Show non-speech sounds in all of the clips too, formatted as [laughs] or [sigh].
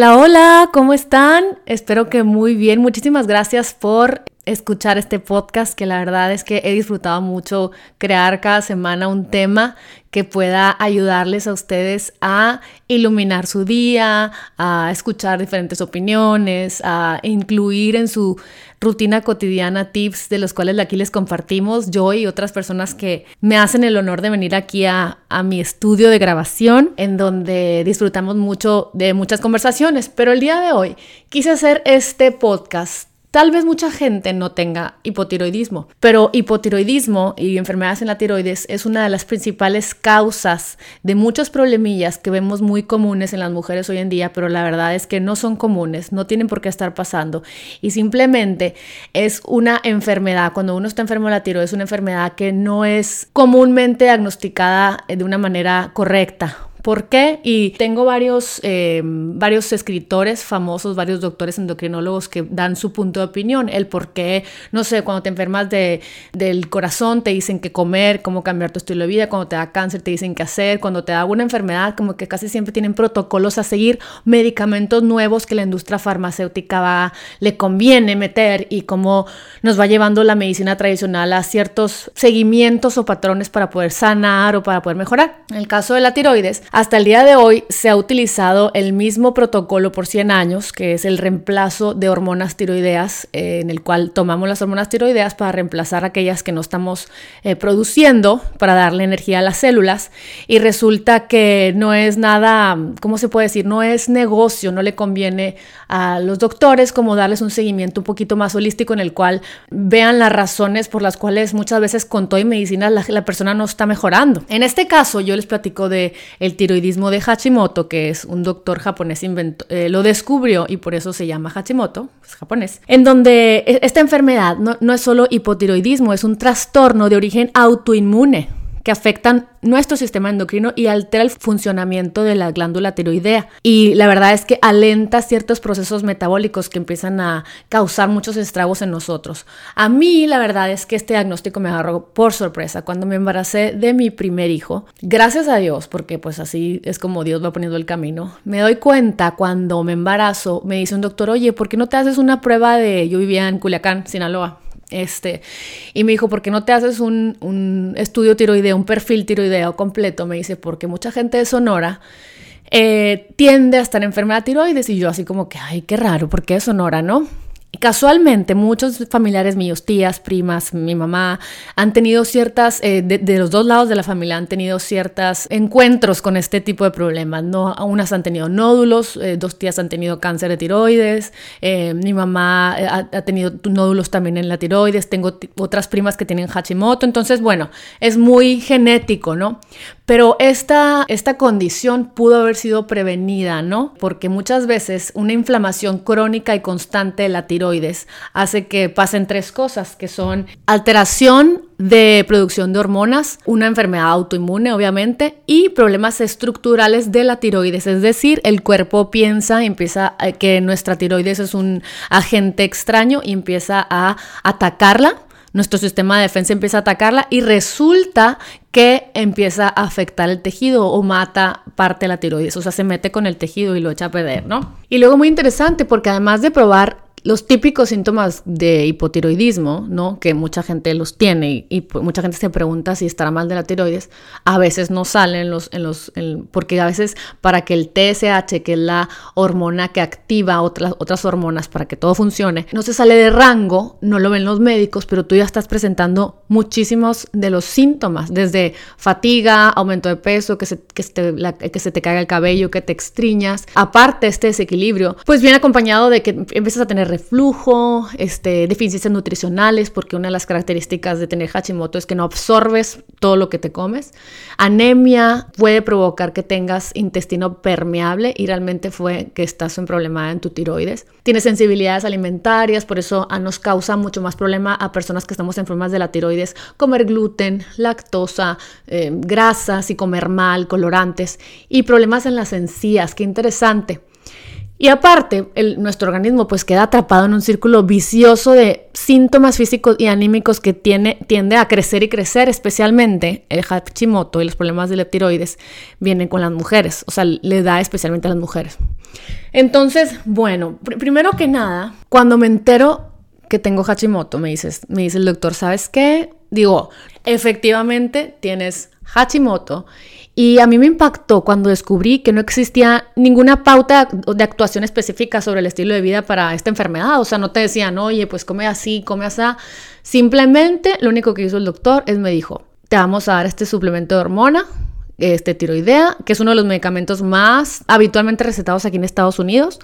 Hola, hola, ¿cómo están? Espero que muy bien. Muchísimas gracias por escuchar este podcast que la verdad es que he disfrutado mucho crear cada semana un tema que pueda ayudarles a ustedes a iluminar su día, a escuchar diferentes opiniones, a incluir en su rutina cotidiana tips de los cuales aquí les compartimos yo y otras personas que me hacen el honor de venir aquí a, a mi estudio de grabación en donde disfrutamos mucho de muchas conversaciones. Pero el día de hoy quise hacer este podcast Tal vez mucha gente no tenga hipotiroidismo, pero hipotiroidismo y enfermedades en la tiroides es una de las principales causas de muchos problemillas que vemos muy comunes en las mujeres hoy en día, pero la verdad es que no son comunes, no tienen por qué estar pasando y simplemente es una enfermedad. Cuando uno está enfermo de la tiroides es una enfermedad que no es comúnmente diagnosticada de una manera correcta ¿Por qué? Y tengo varios, eh, varios escritores famosos, varios doctores endocrinólogos que dan su punto de opinión. El por qué, no sé, cuando te enfermas de, del corazón te dicen qué comer, cómo cambiar tu estilo de vida, cuando te da cáncer te dicen qué hacer, cuando te da una enfermedad, como que casi siempre tienen protocolos a seguir, medicamentos nuevos que la industria farmacéutica va, le conviene meter y cómo nos va llevando la medicina tradicional a ciertos seguimientos o patrones para poder sanar o para poder mejorar. En el caso de la tiroides, hasta el día de hoy se ha utilizado el mismo protocolo por 100 años, que es el reemplazo de hormonas tiroideas, eh, en el cual tomamos las hormonas tiroideas para reemplazar aquellas que no estamos eh, produciendo para darle energía a las células. Y resulta que no es nada, ¿cómo se puede decir? No es negocio, no le conviene a los doctores como darles un seguimiento un poquito más holístico en el cual vean las razones por las cuales muchas veces con todo medicina la, la persona no está mejorando. En este caso yo les platico de el tiroidismo de Hashimoto, que es un doctor japonés eh, lo descubrió y por eso se llama Hashimoto, es japonés, en donde e, esta enfermedad no, no es solo hipotiroidismo, es un trastorno de origen autoinmune que afectan nuestro sistema endocrino y altera el funcionamiento de la glándula tiroidea. Y la verdad es que alenta ciertos procesos metabólicos que empiezan a causar muchos estragos en nosotros. A mí la verdad es que este diagnóstico me agarró por sorpresa cuando me embaracé de mi primer hijo. Gracias a Dios, porque pues así es como Dios va poniendo el camino. Me doy cuenta cuando me embarazo, me dice un doctor, oye, ¿por qué no te haces una prueba de... Yo vivía en Culiacán, Sinaloa este, y me dijo, ¿por qué no te haces un, un estudio tiroideo, un perfil tiroideo completo? Me dice, porque mucha gente de Sonora eh, tiende a estar enferma de tiroides. Y yo así como que, ay, qué raro, ¿por qué Sonora, no? Casualmente, muchos familiares míos, tías, primas, mi mamá, han tenido ciertas, eh, de, los dos lados de la familia, han tenido ciertos encuentros con este tipo de problemas. No, unas han tenido nódulos, eh, dos tías han tenido cáncer de tiroides, eh, mi mamá ha, ha, tenido nódulos también en la tiroides, tengo otras primas que tienen Hashimoto. Entonces, bueno, es muy genético, ¿no? Pero esta, esta condición pudo haber sido prevenida, ¿no? Porque muchas veces una inflamación crónica y constante de la tiroides hace que pasen tres cosas, que son alteración de producción de hormonas, una enfermedad autoinmune obviamente y problemas estructurales de la tiroides, es decir, el cuerpo piensa, empieza eh, que nuestra tiroides es un agente extraño y empieza a atacarla. Nuestro sistema de defensa empieza a atacarla y resulta que empieza a afectar el tejido o mata parte de la tiroides, o sea, se mete con el tejido y lo echa a perder, ¿no? Y luego muy interesante porque además de probar los típicos síntomas de hipotiroidismo, ¿no? Que mucha gente los tiene y, mucha gente se pregunta si estará mal de la tiroides, a veces no salen los, en los, porque a veces para que el TSH, que es la hormona que activa otras, otras hormonas para que todo funcione, no se sale de rango, no lo ven los médicos, pero tú ya estás presentando muchísimos de los síntomas, desde fatiga, aumento de peso, que se, que, se que se te caiga el cabello, que te extriñas, aparte este desequilibrio, pues viene acompañado de que empiezas a tener reflujo, este, deficiencias nutricionales, porque una de las características de tener Hashimoto es que no absorbes todo lo que te comes. Anemia puede provocar que tengas intestino permeable y realmente fue que estás en problema en tu tiroides. Tienes sensibilidades alimentarias, por eso nos causa mucho más problema a personas que estamos enfermas de la tiroides comer gluten, lactosa, eh, grasas y comer mal, colorantes y problemas en las encías. Qué interesante. Y aparte, nuestro organismo pues queda atrapado en un círculo vicioso de síntomas físicos y anímicos que tiene, tiende a crecer y crecer, especialmente el Hashimoto y los problemas de leptiroides vienen con las mujeres, o sea, le da especialmente a las mujeres. Entonces, bueno, primero que nada, cuando me entero que tengo Hashimoto, me, dices, me dice el doctor, ¿sabes qué? Digo, efectivamente tienes Hashimoto y a mí me impactó cuando descubrí que no existía ninguna pauta de actuación específica sobre el estilo de vida para esta enfermedad. O sea, no te decían, oye, pues come así, come así. Simplemente lo único que hizo el doctor es me dijo, te vamos a dar este suplemento de hormona, este tiroidea, que es uno de los medicamentos más habitualmente recetados aquí en Estados Unidos.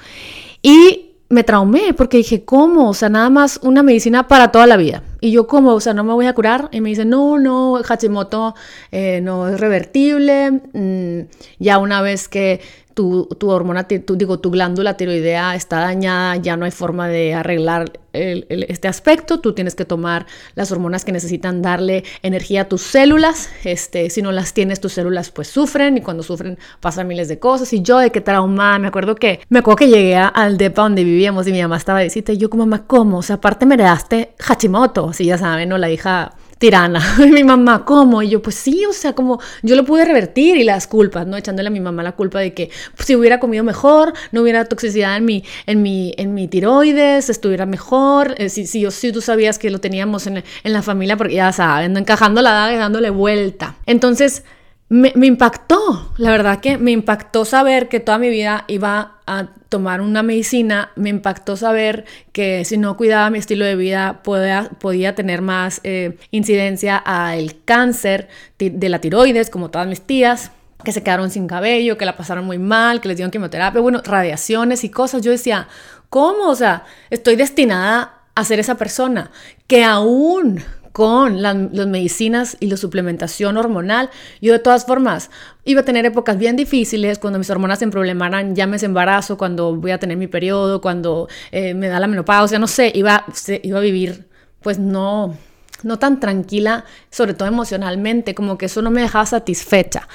Y me traumé porque dije, ¿cómo? O sea, nada más una medicina para toda la vida. Y yo, ¿cómo? O sea, no me voy a curar. Y me dice, no, no, Hashimoto eh, no es revertible. Mm, ya una vez que tu, tu hormona, tu, digo, tu glándula tiroidea está dañada, ya no hay forma de arreglar este aspecto, tú tienes que tomar las hormonas que necesitan darle energía a tus células, este, si no las tienes, tus células pues sufren y cuando sufren pasan miles de cosas y yo de qué trauma, me acuerdo que, me acuerdo que llegué al depa donde vivíamos y mi mamá estaba y yo como mamá, ¿cómo? O sea, aparte me heredaste Hashimoto, si ya saben, ¿no? La hija tirana. [laughs] Y mi mamá, ¿cómo? Y yo, pues sí, o sea, como yo lo pude revertir y las culpas, ¿no? Echándole a mi mamá la culpa de que si hubiera comido mejor, no hubiera toxicidad en mi, en mi, en mi tiroides, estuviera mejor. Eh, si, si, si, tú sabías que lo teníamos en, en la familia, porque ya saben, encajando la daga y dándole vuelta. Entonces, me, impactó, la verdad que me impactó saber que toda mi vida iba a tomar una medicina, me impactó saber que si no cuidaba mi estilo de vida podía, tener más eh, incidencia al cáncer de la tiroides, como todas mis tías que se quedaron sin cabello, que la pasaron muy mal, que les dieron quimioterapia, bueno, radiaciones y cosas. Yo decía, ¿cómo? O sea, estoy destinada a ser esa persona que aún con las, medicinas y la suplementación hormonal. Yo de todas formas iba a tener épocas bien difíciles cuando mis hormonas se emproblemaran, ya me embarazo, cuando voy a tener mi periodo, cuando eh, me da la menopausia, no sé, iba, iba a vivir pues no, no tan tranquila, sobre todo emocionalmente, como que eso no me dejaba satisfecha.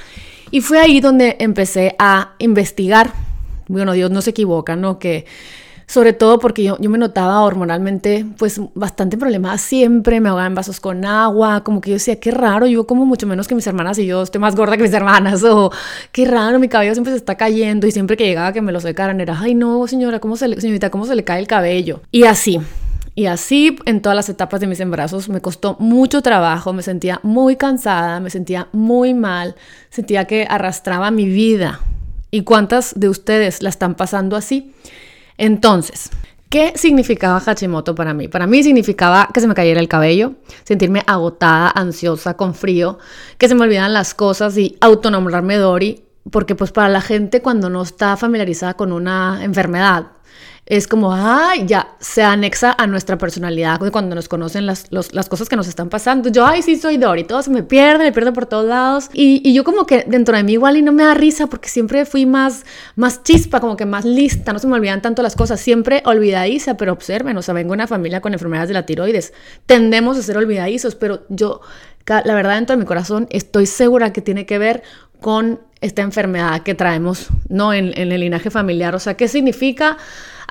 Y fue ahí donde empecé a investigar. Bueno, Dios no se equivoca, ¿no? Que sobre todo porque yo, yo me notaba hormonalmente pues bastante problemada siempre, me ahogaba en vasos con agua, como que yo decía, qué raro, yo como mucho menos que mis hermanas y yo estoy más gorda que mis hermanas, [laughs] o qué raro, mi cabello siempre se está cayendo y siempre que llegaba que me lo secaran era, ay no, señora, ¿cómo se le, señorita, ¿cómo se le cae el cabello? Y así. Y así en todas las etapas de mis embarazos me costó mucho trabajo, me sentía muy cansada, me sentía muy mal, sentía que arrastraba mi vida. ¿Y cuántas de ustedes la están pasando así? Entonces, ¿Qué significaba Hashimoto para mí? Para mí significaba que se me cayera el cabello, sentirme agotada, ansiosa, con frío, que se me olvidaran las cosas y autonombrarme Dori, porque pues para la gente cuando no está familiarizada con una enfermedad, es como, ay, ya se anexa a nuestra personalidad cuando nos conocen las, las cosas que nos están pasando. Yo, ay, sí, soy Dory, todo se me pierde, me pierdo por todos lados. Y, y, yo como que dentro de mí igual y no me da risa porque siempre fui más, más chispa, como que más lista, no se me olvidan tanto las cosas, siempre olvidadiza, pero observen, o sea, vengo de una familia con enfermedades de la tiroides, tendemos a ser olvidadizos, pero yo, la verdad, dentro de mi corazón, estoy segura que tiene que ver con esta enfermedad que traemos, ¿no? En, en el linaje familiar. O sea, ¿qué significa?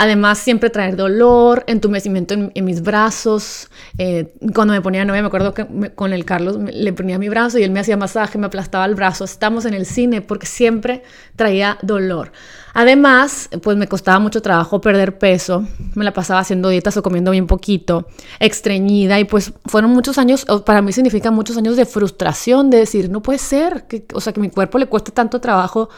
Además, siempre traer dolor, entumecimiento en, mis brazos. Eh, cuando me ponía novia, me acuerdo que con el Carlos le ponía mi brazo y él me hacía masaje, me aplastaba el brazo. Estamos en el cine porque siempre traía dolor. Además, pues me costaba mucho trabajo perder peso. Me la pasaba haciendo dietas o comiendo bien poquito, estreñida. Y pues fueron muchos años, para mí significa muchos años de frustración, de decir, no puede ser, que, o sea, que mi cuerpo le cueste tanto trabajo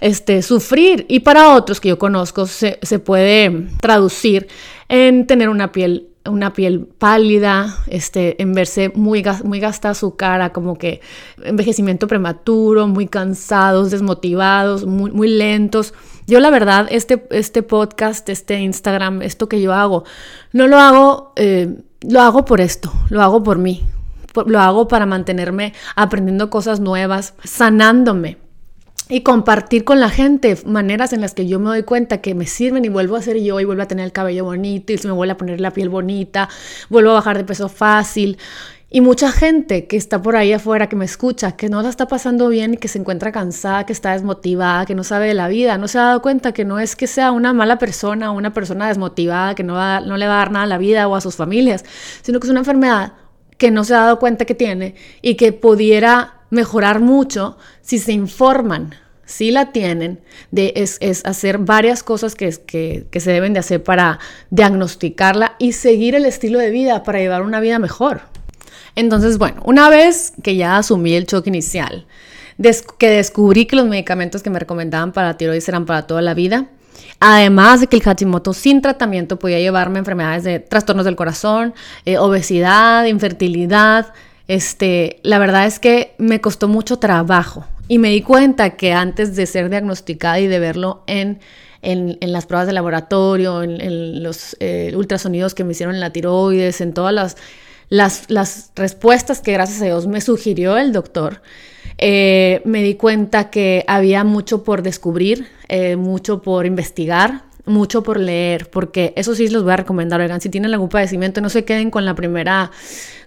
este, sufrir. Y para otros que yo conozco se, puede traducir en tener una piel una piel pálida, este, en verse muy, muy gastada su cara, como que envejecimiento prematuro, muy cansados, desmotivados, muy, muy lentos. Yo la verdad, este, este podcast, este Instagram, esto que yo hago, no lo hago, eh, lo hago por esto, lo hago por mí, lo hago para mantenerme aprendiendo cosas nuevas, sanándome, y compartir con la gente maneras en las que yo me doy cuenta que me sirven y vuelvo a ser yo y vuelvo a tener el cabello bonito y se me vuelve a poner la piel bonita, vuelvo a bajar de peso fácil. Y mucha gente que está por ahí afuera, que me escucha, que no la está pasando bien y que se encuentra cansada, que está desmotivada, que no sabe de la vida, no se ha dado cuenta que no es que sea una mala persona, una persona desmotivada, que no, va, no le va a dar nada a la vida o a sus familias, sino que es una enfermedad que no se ha dado cuenta que tiene y que pudiera mejorar mucho si se informan, si la tienen, de, es, hacer varias cosas que, que, que se deben de hacer para diagnosticarla y seguir el estilo de vida para llevar una vida mejor. Entonces, bueno, una vez que ya asumí el choque inicial, que descubrí que los medicamentos que me recomendaban para tiroides eran para toda la vida, Además de que el Hashimoto sin tratamiento podía llevarme a enfermedades de trastornos del corazón, eh, obesidad, infertilidad. Este, la verdad es que me costó mucho trabajo y me di cuenta que antes de ser diagnosticada y de verlo en, en, las pruebas de laboratorio, en, los eh, ultrasonidos que me hicieron en la tiroides, en todas las las, respuestas que gracias a Dios me sugirió el doctor, eh, me di cuenta que había mucho por descubrir, eh, mucho por investigar, mucho por leer, porque eso sí les voy a recomendar, oigan, si tienen algún padecimiento, no se queden con la primera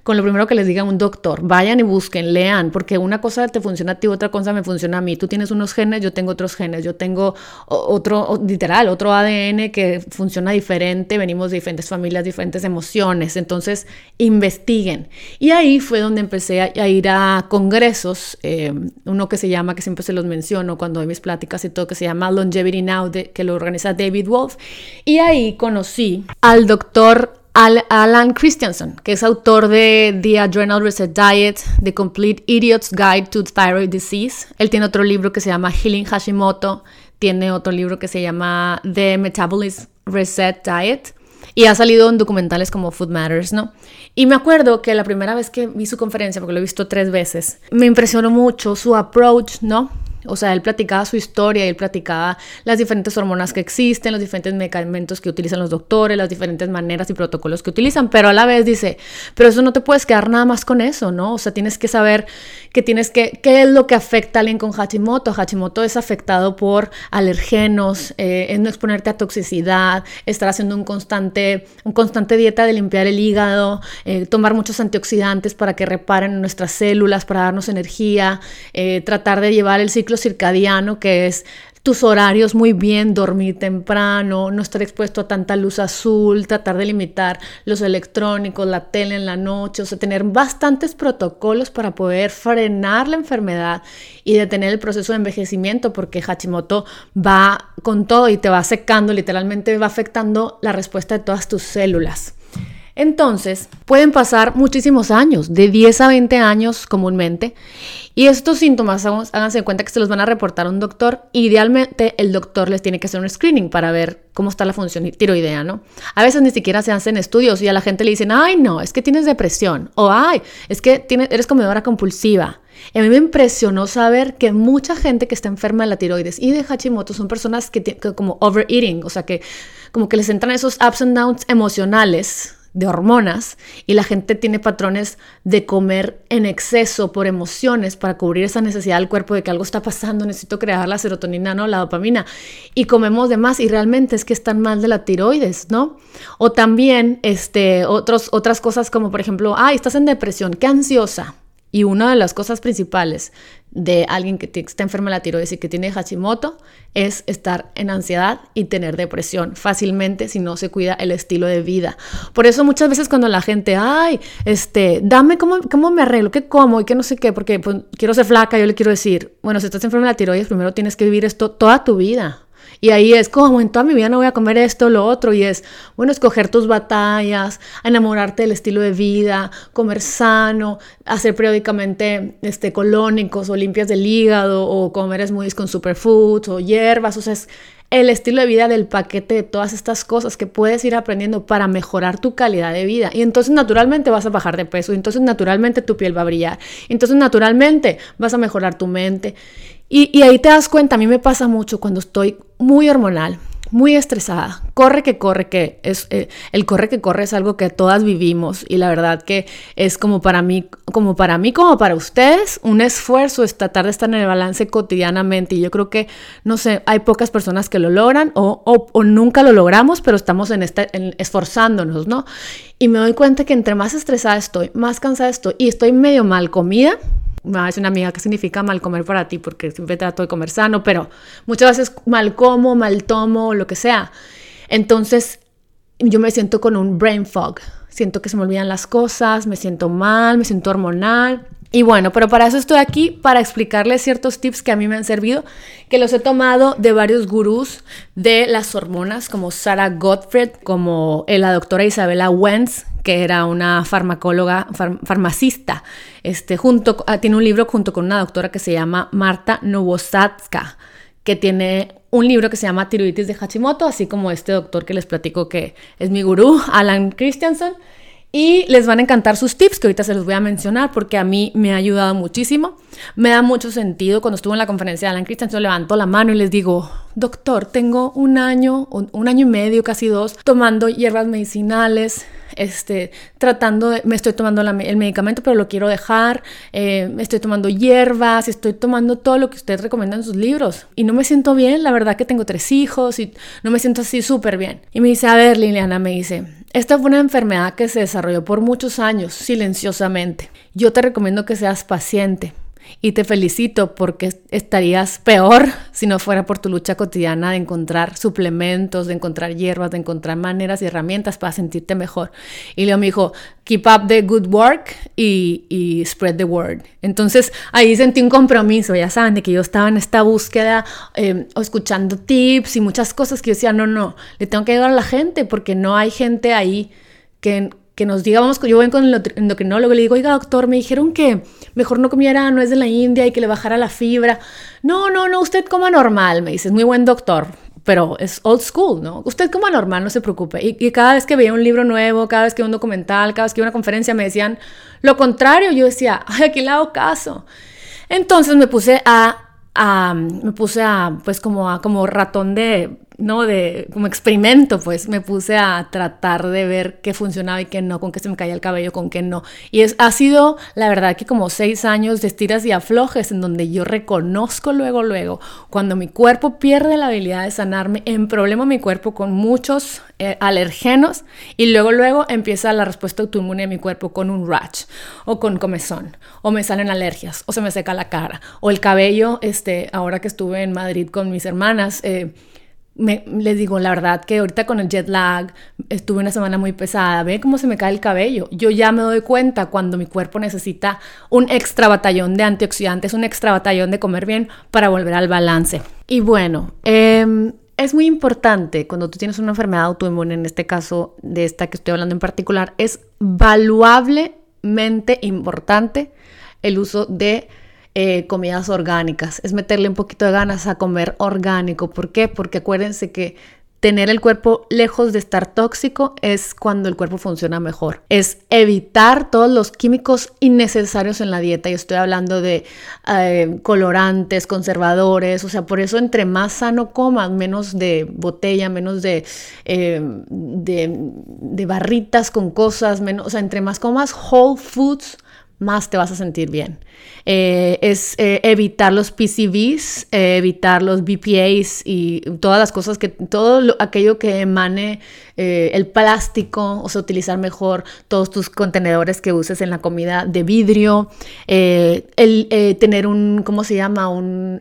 con lo primero que les diga un doctor. Vayan y busquen, lean, porque una cosa te funciona a ti, otra cosa me funciona a mí. Tú tienes unos genes, yo tengo otros genes, yo tengo otro, literal, otro ADN que funciona diferente, venimos de diferentes familias, diferentes emociones. Entonces, investiguen. Y ahí fue donde empecé a, ir a congresos, eh, uno que se llama, que siempre se los menciono cuando doy mis pláticas y todo, que se llama Longevity Now, que lo organiza David Wolf. Y ahí conocí al doctor Alan Christensen, que es autor de The Adrenal Reset Diet, The Complete Idiot's Guide to Thyroid Disease. Él tiene otro libro que se llama Healing Hashimoto, tiene otro libro que se llama The Metabolism Reset Diet y ha salido en documentales como Food Matters, ¿no? Y me acuerdo que la primera vez que vi su conferencia, porque lo he visto tres veces, me impresionó mucho su approach, ¿no? O sea, él platicaba su historia, él platicaba las diferentes hormonas que existen, los diferentes medicamentos que utilizan los doctores, las diferentes maneras y protocolos que utilizan, pero a la vez dice, pero eso no te puedes quedar nada más con eso, ¿no? O sea, tienes que saber que tienes que, qué es lo que afecta a alguien con Hashimoto. Hashimoto es afectado por alergenos, eh, es no exponerte a toxicidad, estar haciendo un constante, un constante dieta de limpiar el hígado, eh, tomar muchos antioxidantes para que reparen nuestras células, para darnos energía, eh, tratar de llevar el ciclo circadiano, que es tus horarios muy bien, dormir temprano, no estar expuesto a tanta luz azul, tratar de limitar los electrónicos, la tele en la noche, o sea, tener bastantes protocolos para poder frenar la enfermedad y detener el proceso de envejecimiento, porque Hashimoto va con todo y te va secando, literalmente va afectando la respuesta de todas tus células. Entonces, pueden pasar muchísimos años, de 10 a 20 años comúnmente, y estos síntomas, háganse cuenta que se los van a reportar a un doctor. Idealmente, el doctor les tiene que hacer un screening para ver cómo está la función tiroidea, ¿no? A veces ni siquiera se hacen estudios y a la gente le dicen, ay, no, es que tienes depresión, o ay, es que tienes, eres comedora compulsiva. A mí me impresionó saber que mucha gente que está enferma de la tiroides y de Hashimoto son personas que, que como overeating, o sea, que como que les entran esos ups and downs emocionales de hormonas y la gente tiene patrones de comer en exceso por emociones para cubrir esa necesidad del cuerpo de que algo está pasando, necesito crear la serotonina, no, la dopamina y comemos de más y realmente es que están mal de la tiroides, ¿no? O también este otros otras cosas como por ejemplo, ay, estás en depresión, qué ansiosa. Y una de las cosas principales de alguien que está enfermo de la tiroides y que tiene Hashimoto es estar en ansiedad y tener depresión fácilmente si no se cuida el estilo de vida. Por eso muchas veces cuando la gente, ay, este, dame cómo, cómo me arreglo, qué como y qué no sé qué, porque pues, quiero ser flaca, yo le quiero decir, bueno, si estás enfermo de la tiroides, primero tienes que vivir esto toda tu vida. Y ahí es como en toda mi vida no voy a comer esto, lo otro, y es, bueno, escoger tus batallas, enamorarte del estilo de vida, comer sano, hacer periódicamente este, colónicos o limpias del hígado, o comer smoothies con superfoods o hierbas, o sea, es el estilo de vida del paquete de todas estas cosas que puedes ir aprendiendo para mejorar tu calidad de vida. Y entonces naturalmente vas a bajar de peso, y entonces naturalmente tu piel va a brillar, y entonces naturalmente vas a mejorar tu mente. Y, ahí te das cuenta, a mí me pasa mucho cuando estoy muy hormonal, muy estresada. Corre que corre, que es eh, el corre que corre es algo que todas vivimos y la verdad que es como para mí, como para mí, como para ustedes, un esfuerzo es tratar de estar en el balance cotidianamente y yo creo que, no sé, hay pocas personas que lo logran o, o, nunca lo logramos, pero estamos en este, esforzándonos, ¿no? Y me doy cuenta que entre más estresada estoy, más cansada estoy y estoy medio mal comida, me una amiga que significa mal comer para ti, porque siempre trato de comer sano, pero muchas veces mal como, mal tomo, lo que sea. Entonces yo me siento con un brain fog. Siento que se me olvidan las cosas, me siento mal, me siento hormonal. Y bueno, pero para eso estoy aquí, para explicarles ciertos tips que a mí me han servido, que los he tomado de varios gurús de las hormonas, como Sarah Gottfried, como la doctora Isabella Wentz, que era una farmacóloga, farmacista, este, junto, ah, tiene un libro junto con una doctora que se llama Marta Novosatska, que tiene un libro que se llama Tiroides de Hashimoto, así como este doctor que les platico que es mi gurú, Alan Christiansen. Y les van a encantar sus tips, que ahorita se los voy a mencionar porque a mí me ha ayudado muchísimo. Me da mucho sentido. Cuando estuve en la conferencia de Alan Christensen, levanto la mano y les digo, doctor, tengo un año, un año y medio, casi dos, tomando hierbas medicinales, este, tratando de, me estoy tomando el medicamento, pero lo quiero dejar, eh, estoy tomando hierbas, estoy tomando todo lo que usted recomienda en sus libros. Y no me siento bien, la verdad que tengo tres hijos y no me siento así súper bien. Y me dice, a ver, Liliana, me dice, esta fue una enfermedad que se desarrolló por muchos años, silenciosamente. Yo te recomiendo que seas paciente y te felicito porque estarías peor [laughs] si no fuera por tu lucha cotidiana de encontrar suplementos, de encontrar hierbas, de encontrar maneras y herramientas para sentirte mejor. Y Leo me dijo, keep up the good work y, spread the word. Entonces ahí sentí un compromiso, ya saben, de que yo estaba en esta búsqueda, eh, escuchando tips y muchas cosas que yo decía, no, no, le tengo que ayudar a la gente porque no hay gente ahí que, que nos diga, vamos, yo voy con el endocrinólogo y le digo, oiga doctor, me dijeron que mejor no comiera, no es de la India y que le bajara la fibra. No, no, no, usted coma normal, me dice, es muy buen doctor, pero es old school, ¿no? Usted coma normal, no se preocupe. Y, cada vez que veía un libro nuevo, cada vez que veía un documental, cada vez que una conferencia, me decían lo contrario. Yo decía, ay, aquí le hago caso. Entonces me puse a, a me puse a, pues como a, como ratón de ¿no? De como experimento, pues me puse a tratar de ver qué funcionaba y qué no, con qué se me caía el cabello, con qué no. Y es, ha sido, la verdad, que como seis años de estiras y aflojes en donde yo reconozco luego, luego, cuando mi cuerpo pierde la habilidad de sanarme, en problema mi cuerpo con muchos eh, alergenos y luego, luego empieza la respuesta autoinmune de mi cuerpo con un rash o con comezón o me salen alergias o se me seca la cara o el cabello, este, ahora que estuve en Madrid con mis hermanas, eh, les digo la verdad que ahorita con el jet lag estuve una semana muy pesada, ve cómo se me cae el cabello. Yo ya me doy cuenta cuando mi cuerpo necesita un extra batallón de antioxidantes, un extra batallón de comer bien para volver al balance. Y bueno, em, es muy importante cuando tú tienes una enfermedad autoinmune, en este caso de esta que estoy hablando en particular, es valuablemente importante el uso de eh, comidas orgánicas, es meterle un poquito de ganas a comer orgánico. ¿Por qué? Porque acuérdense que tener el cuerpo lejos de estar tóxico es cuando el cuerpo funciona mejor. Es evitar todos los químicos innecesarios en la dieta. Y estoy hablando de eh, colorantes, conservadores. O sea, por eso entre más sano comas, menos de botella, menos de, eh, de, barritas con cosas, menos, o sea, entre más comas whole foods, más te vas a sentir bien. Eh, es eh, evitar los PCBs, eh, evitar los BPAs y todas las cosas que, todo aquello que emane el plástico, o sea, utilizar mejor todos tus contenedores que uses en la comida de vidrio, el tener un, ¿cómo se llama? Un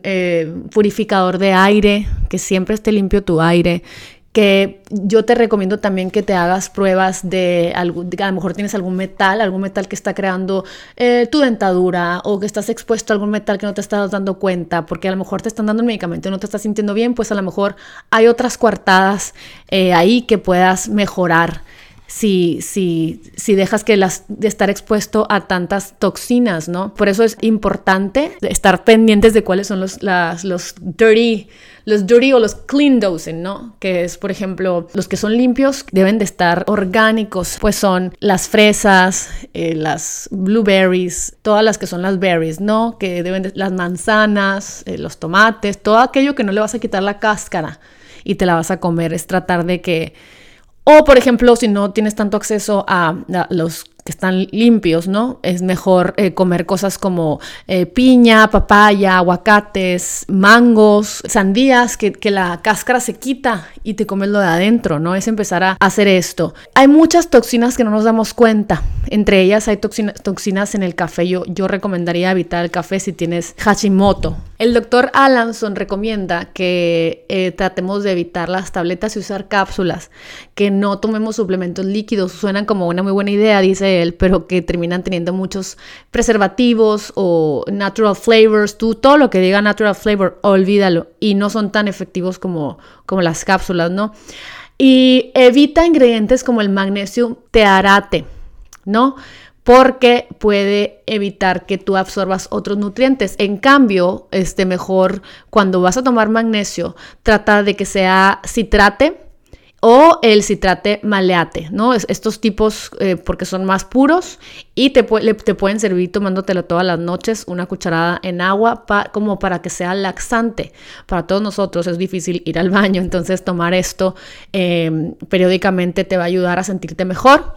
purificador de aire, que siempre esté limpio tu aire que yo te recomiendo también que te hagas pruebas de, algo, a lo mejor tienes algún metal, algún metal que está creando eh, tu dentadura o que estás expuesto a algún metal que no te estás dando cuenta porque a lo mejor te están dando el medicamento y no te estás sintiendo bien, pues a lo mejor hay otras coartadas eh, ahí que puedas mejorar si, si, si dejas que las, de estar expuesto a tantas toxinas, ¿no? Por eso es importante estar pendientes de cuáles son los, las, los dirty, los dirty o los clean dosing, ¿no? Que es, por ejemplo, los que son limpios deben de estar orgánicos, pues son las fresas, eh, las blueberries, todas las que son las berries, ¿no? Que deben de, las manzanas, eh, los tomates, todo aquello que no le vas a quitar la cáscara y te la vas a comer. Es tratar de que, o por ejemplo, si no tienes tanto acceso a, los que están limpios, ¿no? Es mejor eh, comer cosas como eh, piña, papaya, aguacates, mangos, sandías, que, que, la cáscara se quita y te comes lo de adentro, ¿no? Es empezar a hacer esto. Hay muchas toxinas que no nos damos cuenta. Entre ellas hay toxinas, toxinas en el café. Yo, yo recomendaría evitar el café si tienes Hashimoto. El doctor Alanson recomienda que eh, tratemos de evitar las tabletas y usar cápsulas, que no tomemos suplementos líquidos. Suenan como una muy buena idea, dice pero que terminan teniendo muchos preservativos o natural flavors. Tú todo lo que diga natural flavor, olvídalo. Y no son tan efectivos como, como las cápsulas, ¿no? Y evita ingredientes como el magnesio tearate, ¿no? porque puede evitar que tú absorbas otros nutrientes. En cambio, este mejor cuando vas a tomar magnesio, trata de que sea citrate o el citrate maleate, ¿no? estos tipos eh, porque son más puros y te, te, pueden servir tomándotelo todas las noches, una cucharada en agua como para que sea laxante. Para todos nosotros es difícil ir al baño, entonces tomar esto em, periódicamente te va a ayudar a sentirte mejor.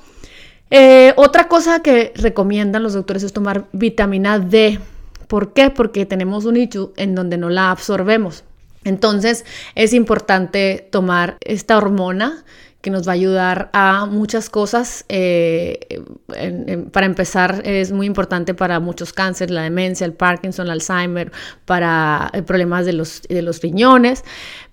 Eh, otra cosa que recomiendan los doctores es tomar vitamina D. ¿Por qué? Porque tenemos un nicho en donde no la absorbemos. Entonces es importante tomar esta hormona que nos va a ayudar a muchas cosas. Eh, para empezar, es muy importante para muchos cánceres, la demencia, el Parkinson, el Alzheimer, para eh, problemas de los, de los riñones,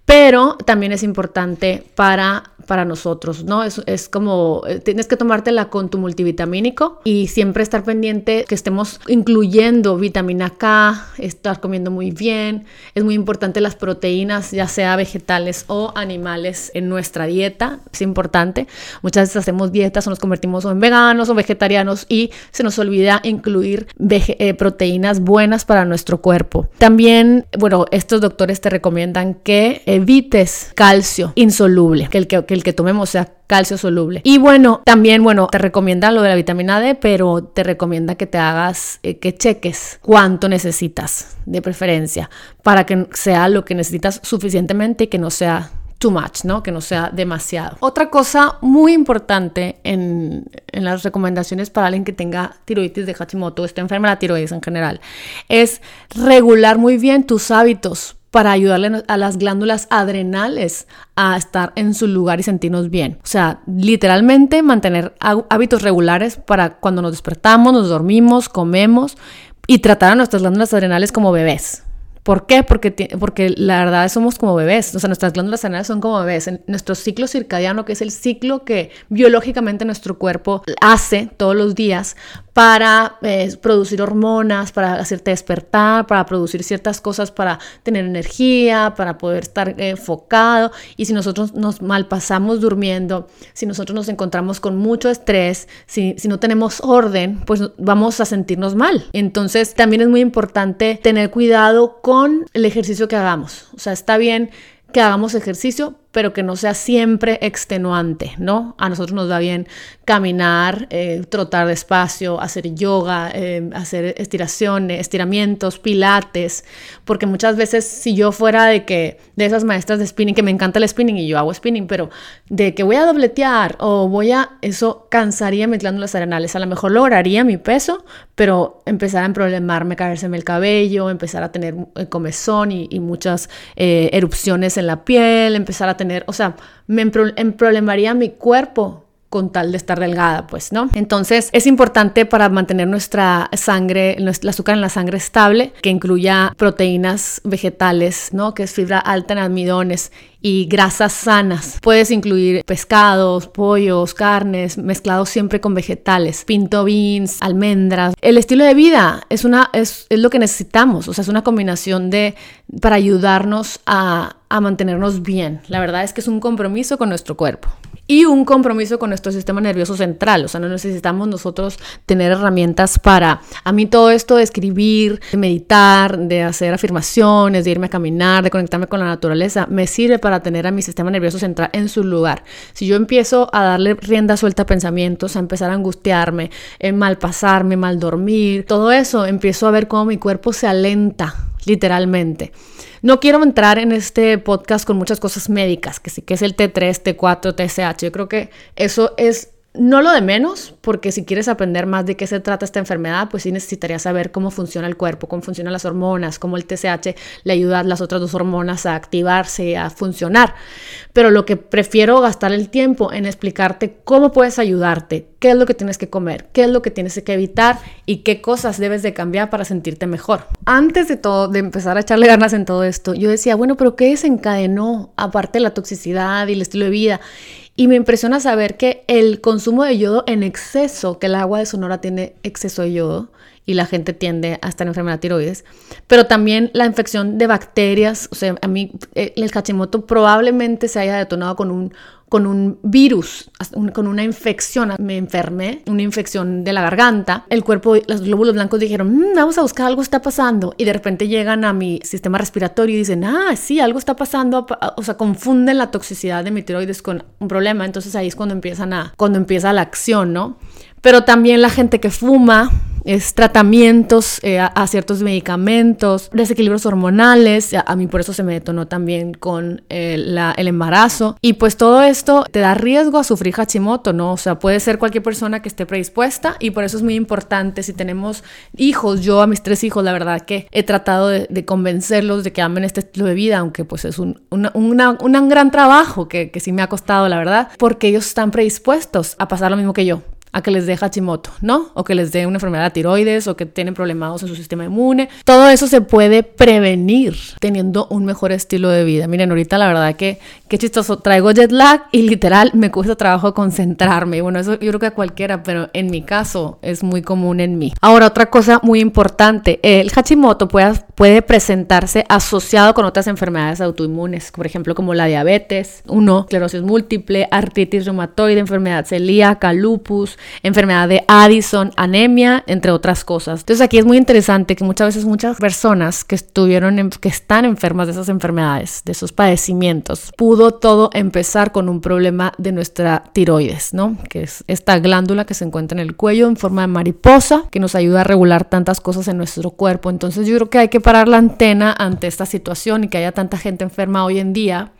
pero también es importante para para nosotros, ¿no? Es, es como, eh, tienes que tomártela con tu multivitamínico y siempre estar pendiente que estemos incluyendo vitamina K, estar comiendo muy bien. Es muy importante las proteínas, ya sea vegetales o animales en nuestra dieta, es importante. Muchas veces hacemos dietas o nos convertimos en veganos o vegetarianos y se nos olvida incluir eh, proteínas buenas para nuestro cuerpo. También, bueno, estos doctores te recomiendan que evites calcio insoluble, que el que, que que tomemos sea calcio soluble. Y bueno, también, bueno, te recomienda lo de la vitamina D, pero te recomienda que te hagas, eh, que cheques cuánto necesitas de preferencia para que sea lo que necesitas suficientemente y que no sea too much, ¿no? Que no sea demasiado. Otra cosa muy importante en, en, las recomendaciones para alguien que tenga tiroides de Hashimoto, esta enferma la tiroides en general, es regular muy bien tus hábitos para ayudarle a las glándulas adrenales a estar en su lugar y sentirnos bien. O sea, literalmente mantener hábitos regulares para cuando nos despertamos, nos dormimos, comemos y tratar a nuestras glándulas adrenales como bebés. ¿Por qué? Porque, porque la verdad somos como bebés, o sea, nuestras glándulas adrenales son como bebés. En nuestro ciclo circadiano, que es el ciclo que biológicamente nuestro cuerpo hace todos los días para eh, producir hormonas, para hacerte despertar, para producir ciertas cosas, para tener energía, para poder estar enfocado. Y si nosotros nos malpasamos durmiendo, si nosotros nos encontramos con mucho estrés, si, si no tenemos orden, pues vamos a sentirnos mal. Entonces también es muy importante tener cuidado con el ejercicio que hagamos. O sea, está bien que hagamos ejercicio, pero que no sea siempre extenuante, ¿no? A nosotros nos va bien caminar, eh, trotar despacio, hacer yoga, eh, hacer estiraciones, estiramientos, pilates, porque muchas veces si yo fuera de que de esas maestras de spinning, que me encanta el spinning y yo hago spinning, pero de que voy a dobletear o voy a, eso cansaría mis glándulas arenales, a lo mejor lograría mi peso, pero empezar a problemarme, caérseme el cabello, empezar a tener eh, comezón y, y muchas erupciones en la piel, empezar a tener, o sea, me emproblemaría mi cuerpo con tal de estar delgada, pues, ¿no? Entonces es importante para mantener nuestra sangre, el azúcar en la sangre estable, que incluya proteínas vegetales, ¿no? Que es fibra alta en almidones y grasas sanas. Puedes incluir pescados, pollos, carnes, mezclados siempre con vegetales, pinto beans, almendras. El estilo de vida es, lo que necesitamos, o sea, es una combinación de, para ayudarnos a mantenernos bien. La verdad es que es un compromiso con nuestro cuerpo y un compromiso con nuestro sistema nervioso central. O sea, no necesitamos nosotros tener herramientas para, a mí todo esto de escribir, de meditar, de hacer afirmaciones, de irme a caminar, de conectarme con la naturaleza, me sirve para tener a mi sistema nervioso central en su lugar. Si yo empiezo a darle rienda suelta a pensamientos, a empezar a angustiarme, en mal pasarme, mal dormir, todo eso, empiezo a ver cómo mi cuerpo se alenta, literalmente. No quiero entrar en este podcast con muchas cosas médicas, que sí que es el T3, T4, TSH. Yo creo que eso es no lo de menos, porque si quieres aprender más de qué se trata esta enfermedad, pues sí necesitarías saber cómo funciona el cuerpo, cómo funcionan las hormonas, cómo el TSH le ayuda a las otras dos hormonas a activarse, a funcionar. Pero lo que prefiero gastar el tiempo en explicarte cómo puedes ayudarte, qué es lo que tienes que comer, qué es lo que tienes que evitar y qué cosas debes de cambiar para sentirte mejor. Antes de todo, de empezar a echarle ganas en todo esto, yo decía, bueno, pero ¿qué desencadenó aparte de la toxicidad y el estilo de vida? Y me impresiona saber que el consumo de yodo en exceso, que el agua de Sonora tiene exceso de yodo y la gente tiende a estar enferma de tiroides, pero también la infección de bacterias, o sea, a mí eh, el Hashimoto probablemente se haya detonado con un con un virus, con una infección. Me enfermé, una infección de la garganta. El cuerpo, los glóbulos blancos dijeron, mm, vamos a buscar algo está pasando. Y de repente llegan a mi sistema respiratorio y dicen, ah, sí, algo está pasando. O sea, confunden la toxicidad de mi tiroides con un problema. Entonces ahí es cuando empiezan a, cuando empieza la acción, ¿no? Pero también la gente que fuma, es tratamientos eh, a, ciertos medicamentos, desequilibrios hormonales, a, mí por eso se me detonó también con el, el embarazo. Y pues todo esto te da riesgo a sufrir Hashimoto, ¿no? O sea, puede ser cualquier persona que esté predispuesta y por eso es muy importante si tenemos hijos, yo a mis tres hijos, la verdad que he tratado de, convencerlos de que amen este estilo de vida, aunque pues es un, un gran trabajo que, que sí me ha costado, la verdad, porque ellos están predispuestos a pasar lo mismo que yo a que les dé Hashimoto, ¿no? O que les dé una enfermedad de tiroides o que tienen problemas en su sistema inmune. Todo eso se puede prevenir teniendo un mejor estilo de vida. Miren, ahorita la verdad que qué chistoso, traigo jet lag y literal me cuesta trabajo concentrarme. Bueno, eso yo creo que a cualquiera, pero en mi caso es muy común en mí. Ahora, otra cosa muy importante, el Hashimoto puede, puede presentarse asociado con otras enfermedades autoinmunes, por ejemplo, como la diabetes, uno, esclerosis múltiple, artritis reumatoide, enfermedad celíaca, lupus, enfermedad de Addison, anemia, entre otras cosas. Entonces aquí es muy interesante que muchas veces muchas personas que estuvieron, que están enfermas de esas enfermedades, de esos padecimientos, pudo todo empezar con un problema de nuestra tiroides, ¿no? Que es esta glándula que se encuentra en el cuello en forma de mariposa, que nos ayuda a regular tantas cosas en nuestro cuerpo. Entonces yo creo que hay que parar la antena ante esta situación y que haya tanta gente enferma hoy en día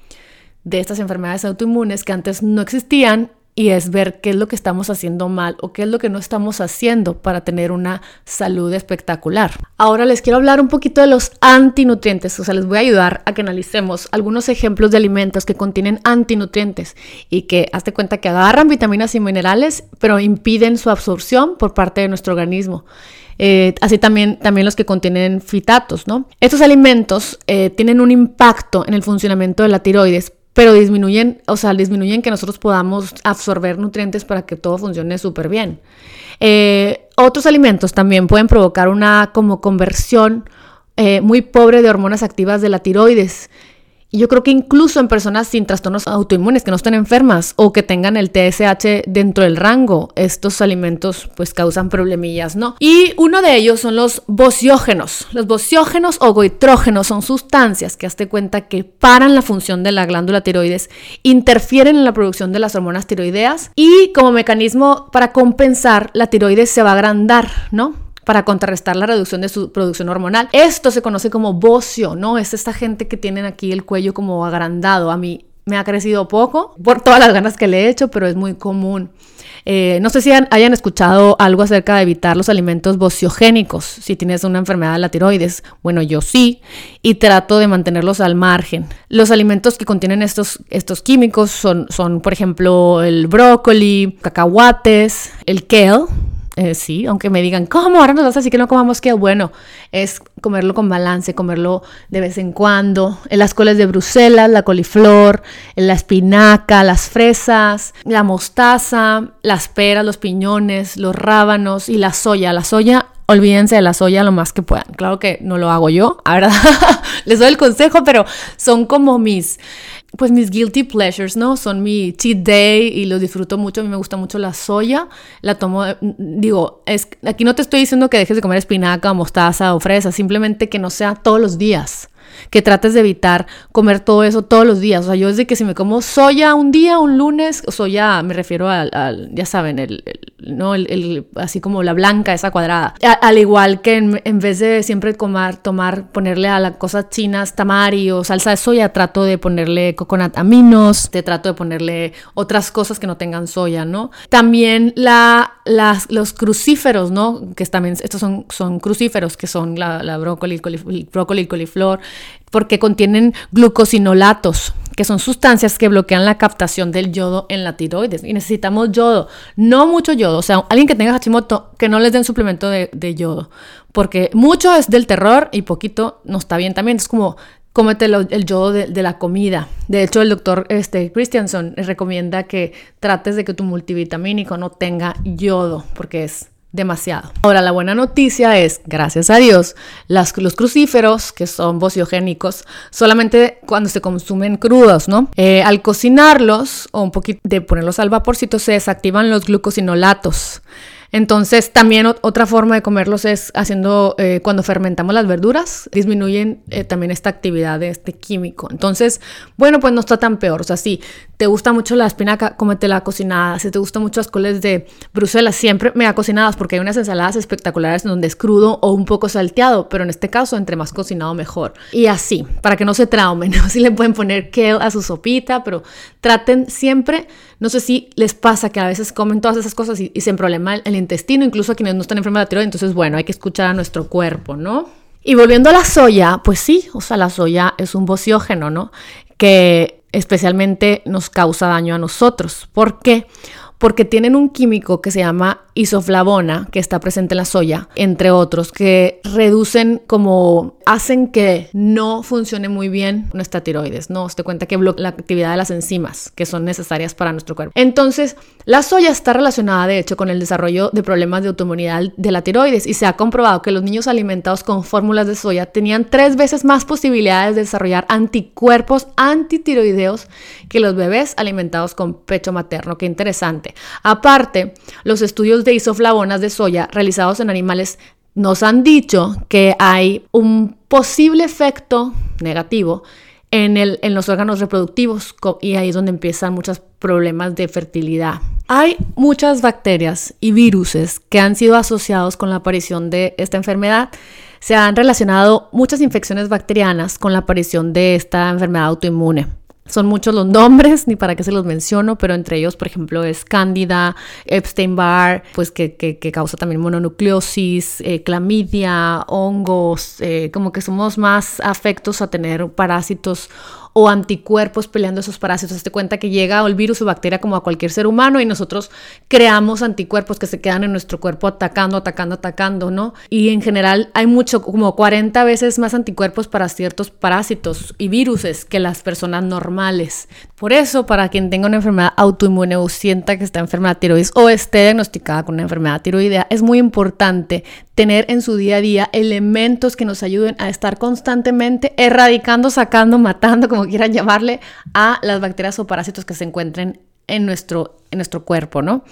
de estas enfermedades autoinmunes que antes no existían y es ver qué es lo que estamos haciendo mal o qué es lo que no estamos haciendo para tener una salud espectacular. Ahora les quiero hablar un poquito de los antinutrientes, o sea, les voy a ayudar a que analicemos algunos ejemplos de alimentos que contienen antinutrientes y que hazte cuenta que agarran vitaminas y minerales, pero impiden su absorción por parte de nuestro organismo. Eh, así también, también los que contienen fitatos, ¿no? Estos alimentos eh, tienen un impacto en el funcionamiento de la tiroides, pero disminuyen, o sea, disminuyen que nosotros podamos absorber nutrientes para que todo funcione súper bien. Eh, otros alimentos también pueden provocar una como conversión eh, muy pobre de hormonas activas de la tiroides y yo creo que incluso en personas sin trastornos autoinmunes, que no estén enfermas o que tengan el TSH dentro del rango, estos alimentos pues causan problemillas, ¿no? Y uno de ellos son los bociógenos. Los bociógenos o goitrógenos son sustancias que hazte cuenta que paran la función de la glándula tiroides, interfieren en la producción de las hormonas tiroideas y como mecanismo para compensar la tiroides se va a agrandar, ¿no? Para contrarrestar la reducción de su producción hormonal. Esto se conoce como bocio, ¿no? Es esta gente que tienen aquí el cuello como agrandado. A mí me ha crecido poco por todas las ganas que le he hecho, pero es muy común. Eh, no sé si hayan escuchado algo acerca de evitar los alimentos bociogénicos si tienes una enfermedad de la tiroides. Bueno, yo sí, y trato de mantenerlos al margen. Los alimentos que contienen estos, estos químicos son, son, por ejemplo, el brócoli, cacahuates, el kale, eh, sí, aunque me digan, ¿cómo? Ahora nos vas a decir que no comamos que bueno, es comerlo con balance, comerlo de vez en cuando. En las coles de Bruselas, la coliflor, la espinaca, las fresas, la mostaza, las peras, los piñones, los rábanos y la soya. La soya olvídense de la soya lo más que puedan. Claro que no lo hago yo, verdad. [laughs] Les doy el consejo, pero son como mis pues mis guilty pleasures, ¿no? Son mi cheat day y lo disfruto mucho. A mí me gusta mucho la soya. La tomo, digo, es, aquí no te estoy diciendo que dejes de comer espinaca mostaza o fresa, simplemente que no sea todos los días. Que trates de evitar comer todo eso todos los días. O sea, yo desde que si me como soya un día, un lunes, soya, me refiero al, ya saben, el ¿no? El, así como la blanca, esa cuadrada. al igual que en, vez de siempre comer, tomar, ponerle a las cosas chinas tamari o salsa de soya, trato de ponerle coconut aminos, te trato de ponerle otras cosas que no tengan soya, ¿no? También la, las, los crucíferos, ¿no? Que también, estos son, son crucíferos, que son la, la brócoli, brócoli, coliflor, porque contienen glucosinolatos, que son sustancias que bloquean la captación del yodo en la tiroides. Y necesitamos yodo, no mucho yodo. O sea, alguien que tenga Hashimoto, que no les den suplemento de, yodo, porque mucho es del terror y poquito no está bien también. Es como cómete el yodo de, la comida. De hecho, el doctor este, Christianson recomienda que trates de que tu multivitamínico no tenga yodo, porque es demasiado. Ahora, la buena noticia es, gracias a Dios, los crucíferos, que son bociogénicos, solamente cuando se consumen crudos, ¿no? Eh, al cocinarlos o un poquito de ponerlos al vaporcito, se desactivan los glucosinolatos. Entonces, también otra forma de comerlos es haciendo, eh, cuando fermentamos las verduras, disminuyen eh, también esta actividad de este químico. Entonces, bueno, pues no está tan peor. O sea, si te gusta mucho la espinaca, cómetela cocinada. Si te gustan mucho las coles de Bruselas, siempre mega cocinadas, porque hay unas ensaladas espectaculares donde es crudo o un poco salteado, pero en este caso, entre más cocinado, mejor. Y así, para que no se traumen, [laughs] ¿no? Si le pueden poner kale a su sopita, pero traten siempre, no sé si les pasa que a veces comen todas esas cosas y, se problema el intestino, incluso a quienes no están enfermos de la tiroides. Entonces, bueno, hay que escuchar a nuestro cuerpo, ¿no? Y volviendo a la soya, pues sí, o sea, la soya es un bociógeno, ¿no? Que especialmente nos causa daño a nosotros. ¿Por qué? Porque tienen un químico que se llama isoflavona, que está presente en la soya, entre otros, que reducen como hacen que no funcione muy bien nuestra tiroides, ¿no? Te cuenta que bloquea la actividad de las enzimas que son necesarias para nuestro cuerpo. Entonces, la soya está relacionada, de hecho, con el desarrollo de problemas de autoinmunidad de la tiroides y se ha comprobado que los niños alimentados con fórmulas de soya tenían tres veces más posibilidades de desarrollar anticuerpos antitiroideos que los bebés alimentados con pecho materno. Qué interesante. Aparte, los estudios de isoflavonas de soya realizados en animales nos han dicho que hay un posible efecto negativo en, el, en los órganos reproductivos y ahí es donde empiezan muchos problemas de fertilidad. Hay muchas bacterias y viruses que han sido asociados con la aparición de esta enfermedad. Se han relacionado muchas infecciones bacterianas con la aparición de esta enfermedad autoinmune. Son muchos los nombres, ni para qué se los menciono, pero entre ellos, por ejemplo, es Cándida, Epstein-Barr, pues que, causa también mononucleosis, eh, clamidia, hongos, eh, como que somos más afectos a tener parásitos o anticuerpos peleando esos parásitos. Te cuenta que llega el virus o bacteria como a cualquier ser humano y nosotros creamos anticuerpos que se quedan en nuestro cuerpo atacando, atacando, atacando, ¿no? Y en general hay mucho, como 40 veces más anticuerpos para ciertos parásitos y viruses que las personas normales. Por eso, para quien tenga una enfermedad autoinmune o sienta que está enferma de tiroides o esté diagnosticada con una enfermedad tiroidea, es muy importante tener en su día a día elementos que nos ayuden a estar constantemente erradicando, sacando, matando, como quieran llamarle, a las bacterias o parásitos que se encuentren en nuestro, en nuestro cuerpo, ¿no?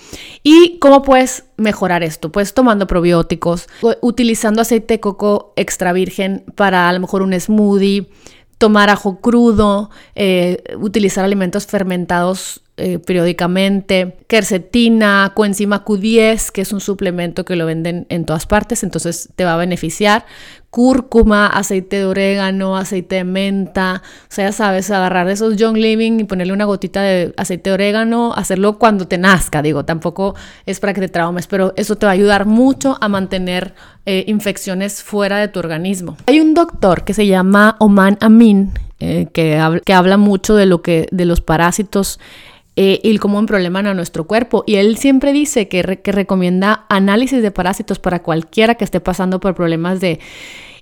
¿Y cómo puedes mejorar esto? Pues tomando probióticos, utilizando aceite de coco extra virgen para a lo mejor un smoothie, tomar ajo crudo, eh, utilizar alimentos fermentados eh, periódicamente, quercetina, coenzima Q10, que es un suplemento que lo venden en todas partes, entonces te va a beneficiar, cúrcuma, aceite de orégano, aceite de menta, o sea, ya sabes, agarrar esos Young Living y ponerle una gotita de aceite de orégano, hacerlo cuando te nazca, digo, tampoco es para que te traumes, pero eso te va a ayudar mucho a mantener eh, infecciones fuera de tu organismo. Hay un doctor que se llama Oman Amin, eh, que, que habla mucho de lo que, de los parásitos eh, y cómo probleman a nuestro cuerpo. Y él siempre dice que, que recomienda análisis de parásitos para cualquiera que esté pasando por problemas de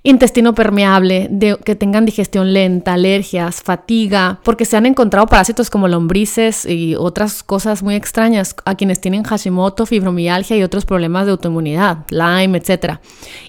intestino permeable, de que tengan digestión lenta, alergias, fatiga, porque se han encontrado parásitos como lombrices y otras cosas muy extrañas a quienes tienen Hashimoto, fibromialgia y otros problemas de autoinmunidad, Lyme, etc.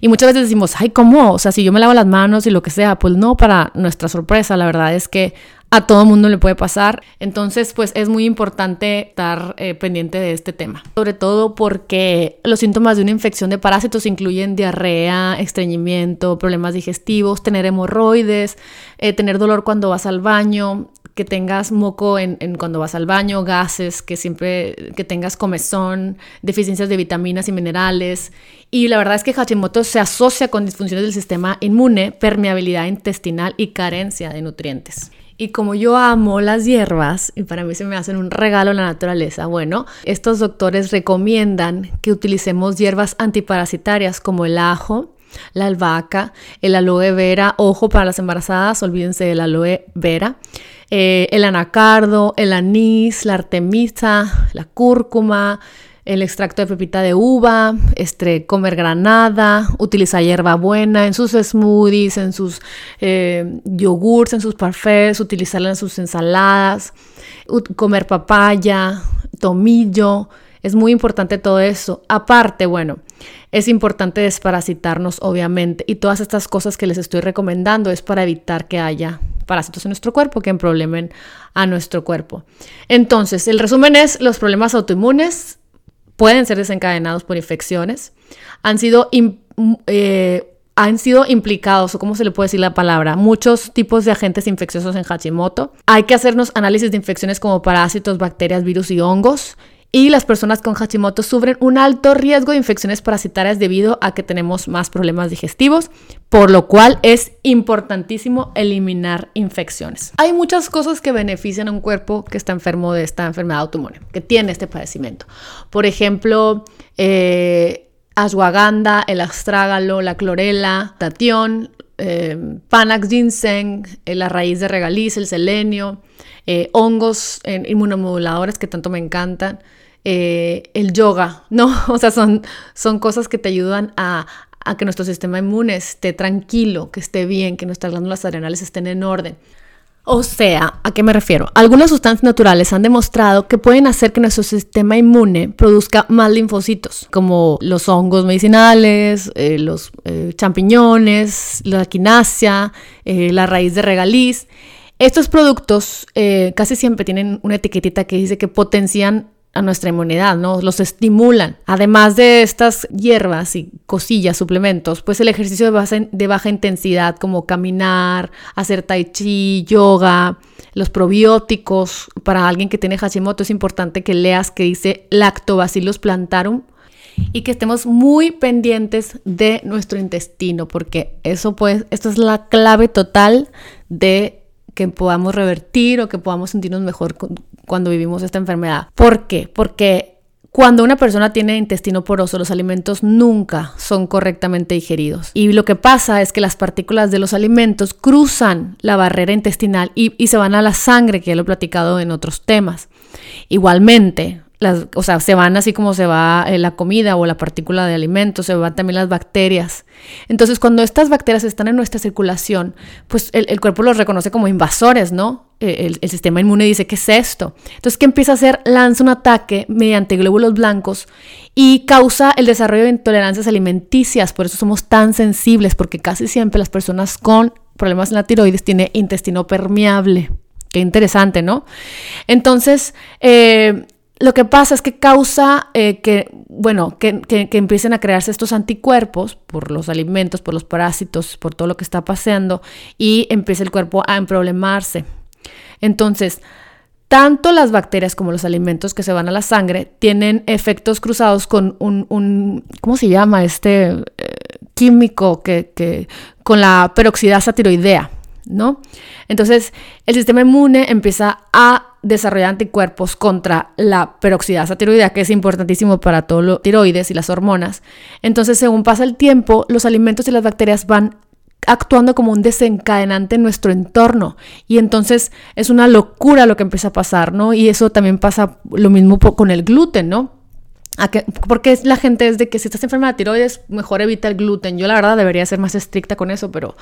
Y muchas veces decimos, ay, ¿cómo? O sea, si yo me lavo las manos y lo que sea, pues no, para nuestra sorpresa, la verdad es que a todo mundo le puede pasar. Entonces, pues es muy importante estar eh, pendiente de este tema. Sobre todo porque los síntomas de una infección de parásitos incluyen diarrea, estreñimiento, problemas digestivos, tener hemorroides, eh, tener dolor cuando vas al baño, que tengas moco en, cuando vas al baño, gases, que siempre que tengas comezón, deficiencias de vitaminas y minerales. Y la verdad es que Hashimoto se asocia con disfunciones del sistema inmune, permeabilidad intestinal y carencia de nutrientes. Y como yo amo las hierbas y para mí se me hacen un regalo la naturaleza, bueno, estos doctores recomiendan que utilicemos hierbas antiparasitarias como el ajo, la albahaca, el aloe vera, ojo para las embarazadas, olvídense del aloe vera, eh, el anacardo, el anís, la artemisa, la cúrcuma, el extracto de pepita de uva, este, comer granada, utilizar hierba buena en sus smoothies, en sus eh, yogurts, en sus parfaits, utilizarla en sus ensaladas, comer papaya, tomillo. Es muy importante todo eso. Aparte, bueno, es importante desparasitarnos, obviamente, y todas estas cosas que les estoy recomendando es para evitar que haya parásitos en nuestro cuerpo que problemen a nuestro cuerpo. Entonces, el resumen es, los problemas autoinmunes pueden ser desencadenados por infecciones, han sido, eh, han sido implicados, o cómo se le puede decir la palabra, muchos tipos de agentes infecciosos en Hashimoto. Hay que hacernos análisis de infecciones como parásitos, bacterias, virus y hongos y las personas con Hashimoto sufren un alto riesgo de infecciones parasitarias debido a que tenemos más problemas digestivos, por lo cual es importantísimo eliminar infecciones. Hay muchas cosas que benefician a un cuerpo que está enfermo de esta enfermedad autoinmune, que tiene este padecimiento. Por ejemplo, eh, ashwagandha, el astrágalo, la clorela, tatión, eh, panax ginseng, eh, la raíz de regaliz, el selenio, eh, hongos inmunomoduladores que tanto me encantan, eh, el yoga, ¿no? [laughs] O sea, son, son cosas que te ayudan a, que nuestro sistema inmune esté tranquilo, que esté bien, que nuestras glándulas adrenales estén en orden. O sea, ¿a qué me refiero? Algunas sustancias naturales han demostrado que pueden hacer que nuestro sistema inmune produzca más linfocitos, como los hongos medicinales, eh, los champiñones, la quinasia, la raíz de regaliz. Estos productos eh, casi siempre tienen una etiquetita que dice que potencian a nuestra inmunidad, ¿no? Los estimulan. Además de estas hierbas y cosillas, suplementos, pues el ejercicio de de baja intensidad como caminar, hacer tai chi, yoga, los probióticos, para alguien que tiene Hashimoto es importante que leas que dice Lactobacillus plantarum y que estemos muy pendientes de nuestro intestino, porque eso pues, esto es la clave total de que podamos revertir o que podamos sentirnos mejor cuando vivimos esta enfermedad. ¿Por qué? Porque cuando una persona tiene intestino poroso, los alimentos nunca son correctamente digeridos. Y lo que pasa es que las partículas de los alimentos cruzan la barrera intestinal y, y se van a la sangre, que ya lo he platicado en otros temas. Igualmente, o sea, se van así como se va eh, la comida o la partícula de alimento, se van también las bacterias. Entonces, cuando estas bacterias están en nuestra circulación, pues el, cuerpo los reconoce como invasores, ¿no? Eh, el, sistema inmune dice, ¿qué es esto? Entonces, ¿qué empieza a hacer? Lanza un ataque mediante glóbulos blancos y causa el desarrollo de intolerancias alimenticias. Por eso somos tan sensibles, porque casi siempre las personas con problemas en la tiroides tienen intestino permeable. Qué interesante, ¿no? Entonces, eh, lo que pasa es que causa eh, que, bueno, que, empiecen a crearse estos anticuerpos por los alimentos, por los parásitos, por todo lo que está pasando y empieza el cuerpo a emproblemarse. Entonces, tanto las bacterias como los alimentos que se van a la sangre tienen efectos cruzados con un, ¿cómo se llama? Este eh, químico que, que, con la peroxidasa tiroidea. ¿no? Entonces, el sistema inmune empieza a desarrollar anticuerpos contra la peroxidasa tiroidea, que es importantísimo para todo lo tiroides y las hormonas. Entonces, según pasa el tiempo, los alimentos y las bacterias van actuando como un desencadenante en nuestro entorno. Y entonces es una locura lo que empieza a pasar, ¿no? Y eso también pasa lo mismo con el gluten, ¿no? Porque la gente es de que si estás enferma de tiroides, mejor evita el gluten. Yo la verdad debería ser más estricta con eso, pero...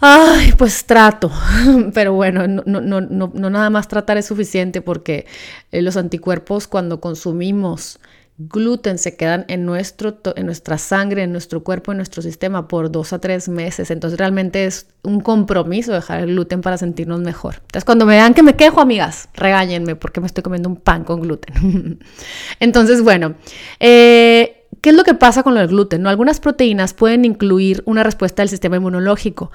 Ay, pues trato. [laughs] Pero bueno, no, no, no, no nada más tratar es suficiente porque eh, los anticuerpos cuando consumimos gluten se quedan en, nuestro, en nuestra sangre, en nuestro cuerpo, en nuestro sistema por dos a tres meses. Entonces realmente es un compromiso dejar el gluten para sentirnos mejor. Entonces cuando me vean que me quejo, amigas, regáñenme porque me estoy comiendo un pan con gluten. [laughs] Entonces, bueno, eh, ¿Qué es lo que pasa con el gluten? ¿no? Algunas proteínas pueden incluir una respuesta del sistema inmunológico.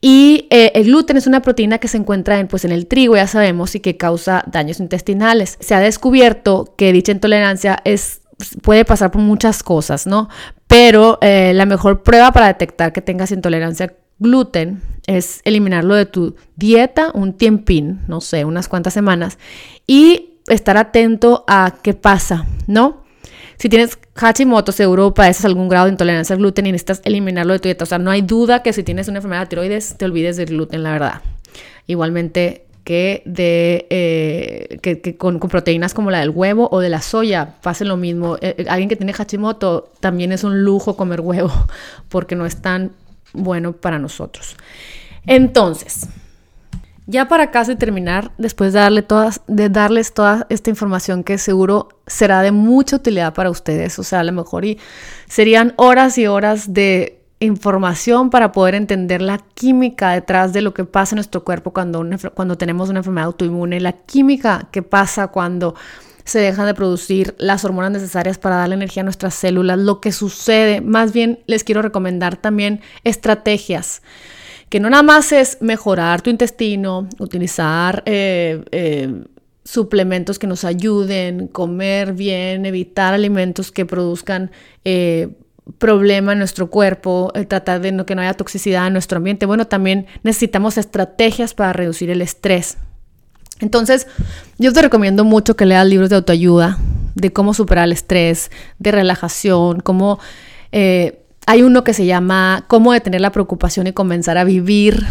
Y eh, el gluten es una proteína que se encuentra en, pues, en el trigo, ya sabemos, y que causa daños intestinales. Se ha descubierto que dicha intolerancia es, puede pasar por muchas cosas, ¿no? Pero eh, la mejor prueba para detectar que tengas intolerancia gluten es eliminarlo de tu dieta un tiempín, no sé, unas cuantas semanas, y estar atento a qué pasa, ¿no? Si tienes Hashimoto, seguro padeces algún grado de intolerancia al gluten y necesitas eliminarlo de tu dieta. O sea, no hay duda que si tienes una enfermedad de tiroides, te olvides del gluten, la verdad. Igualmente que, de, eh, que, con, proteínas como la del huevo o de la soya, pase lo mismo. Eh, eh, alguien que tiene Hashimoto también es un lujo comer huevo [laughs] porque no es tan bueno para nosotros. Entonces, ya para casi terminar, después de, darles toda esta información que seguro será de mucha utilidad para ustedes, o sea, a lo mejor y serían horas y horas de información para poder entender la química detrás de lo que pasa en nuestro cuerpo cuando, cuando tenemos una enfermedad autoinmune, la química que pasa cuando se dejan de producir las hormonas necesarias para darle energía a nuestras células, lo que sucede. Más bien les quiero recomendar también estrategias que no nada más es mejorar tu intestino, utilizar eh, eh, suplementos que nos ayuden, comer bien, evitar alimentos que produzcan eh, problema en nuestro cuerpo, tratar de que no haya toxicidad en nuestro ambiente. Bueno, también necesitamos estrategias para reducir el estrés. Entonces, yo te recomiendo mucho que leas libros de autoayuda, de cómo superar el estrés, de relajación, cómo hay uno que se llama Cómo detener la preocupación y comenzar a vivir.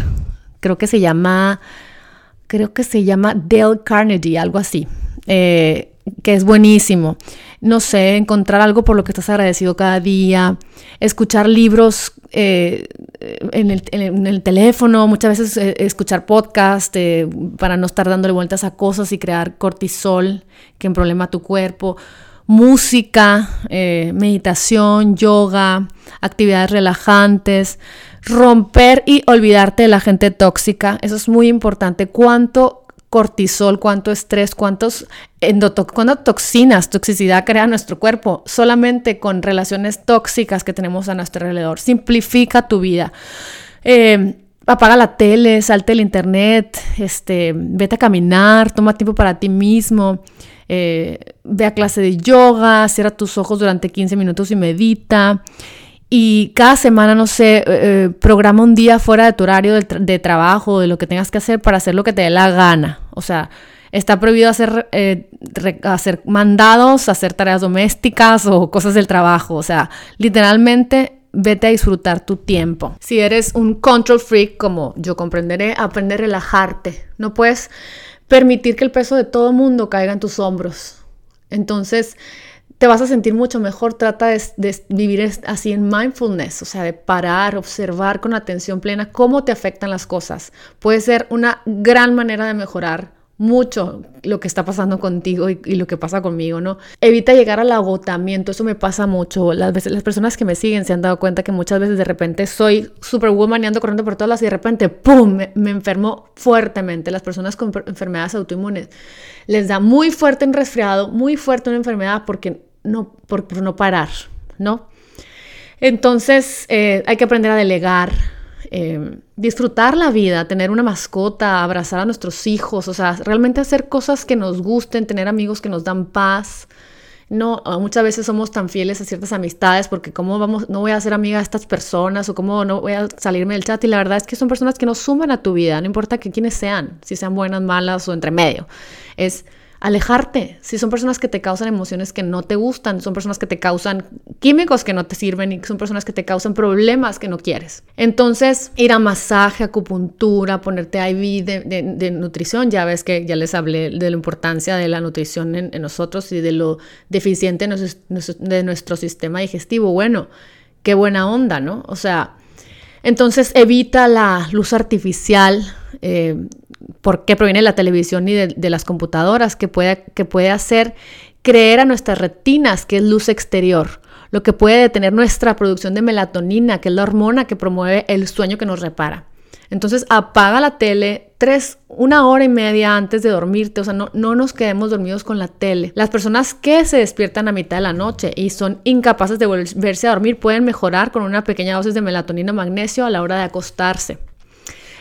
Creo que se llama, creo que se llama Dale Carnegie, algo así, eh, que es buenísimo. No sé, encontrar algo por lo que estás agradecido cada día, escuchar libros eh, en, el, teléfono, muchas veces eh, escuchar podcast para no estar dándole vueltas a cosas y crear cortisol que problema tu cuerpo música, eh, meditación, yoga, actividades relajantes, romper y olvidarte de la gente tóxica. Eso es muy importante. ¿Cuánto cortisol, cuánto estrés, cuántos cuántas toxinas, toxicidad crea nuestro cuerpo solamente con relaciones tóxicas que tenemos a nuestro alrededor? Simplifica tu vida. Eh, apaga la tele, salte el internet, este, vete a caminar, toma tiempo para ti mismo. Eh, ve a clase de yoga, cierra tus ojos durante 15 minutos y medita. Y cada semana, no sé, eh, eh, programa un día fuera de tu horario de, trabajo, de lo que tengas que hacer para hacer lo que te dé la gana. O sea, está prohibido hacer, hacer mandados, hacer tareas domésticas o cosas del trabajo. O sea, literalmente vete a disfrutar tu tiempo. Si eres un control freak, como yo comprenderé, aprende a relajarte. No puedes permitir que el peso de todo mundo caiga en tus hombros. Entonces, te vas a sentir mucho mejor. Trata de, vivir así en mindfulness, o sea, de parar, observar con atención plena cómo te afectan las cosas. Puede ser una gran manera de mejorar mucho lo que está pasando contigo y, lo que pasa conmigo, ¿no? Evita llegar al agotamiento, eso me pasa mucho. Las, veces, las personas que me siguen se han dado cuenta que muchas veces de repente soy superwoman y ando corriendo por todas las y de repente, ¡pum!, me, enfermo fuertemente. Las personas con enfermedades autoinmunes les da muy fuerte un resfriado, muy fuerte una enfermedad porque no, por, no parar, ¿no? Entonces eh, hay que aprender a delegar, Em, disfrutar la vida, tener una mascota, abrazar a nuestros hijos, o sea, realmente hacer cosas que nos gusten, tener amigos que nos dan paz. No, muchas veces somos tan fieles a ciertas amistades porque cómo vamos, no voy a ser amiga de estas personas o cómo no voy a salirme del chat y la verdad es que son personas que no suman a tu vida, no importa que quienes sean, si sean buenas, malas o entre medio. Es alejarte. Si son personas que te causan emociones que no te gustan, son personas que te causan químicos que no te sirven y son personas que te causan problemas que no quieres. Entonces, ir a masaje, acupuntura, ponerte IV de, nutrición, ya ves que ya les hablé de la importancia de la nutrición en, nosotros y de lo deficiente de nuestro sistema digestivo. Bueno, qué buena onda, ¿no? O sea, entonces evita la luz artificial. Eh, por qué proviene la televisión y de, las computadoras, que puede, que puede hacer creer a nuestras retinas que es luz exterior, lo que puede detener nuestra producción de melatonina, que es la hormona que promueve el sueño que nos repara. Entonces apaga la tele tres, una hora y media antes de dormirte, o sea, no, no nos quedemos dormidos con la tele. Las personas que se despiertan a mitad de la noche y son incapaces de volverse a dormir pueden mejorar con una pequeña dosis de melatonina magnesio a la hora de acostarse.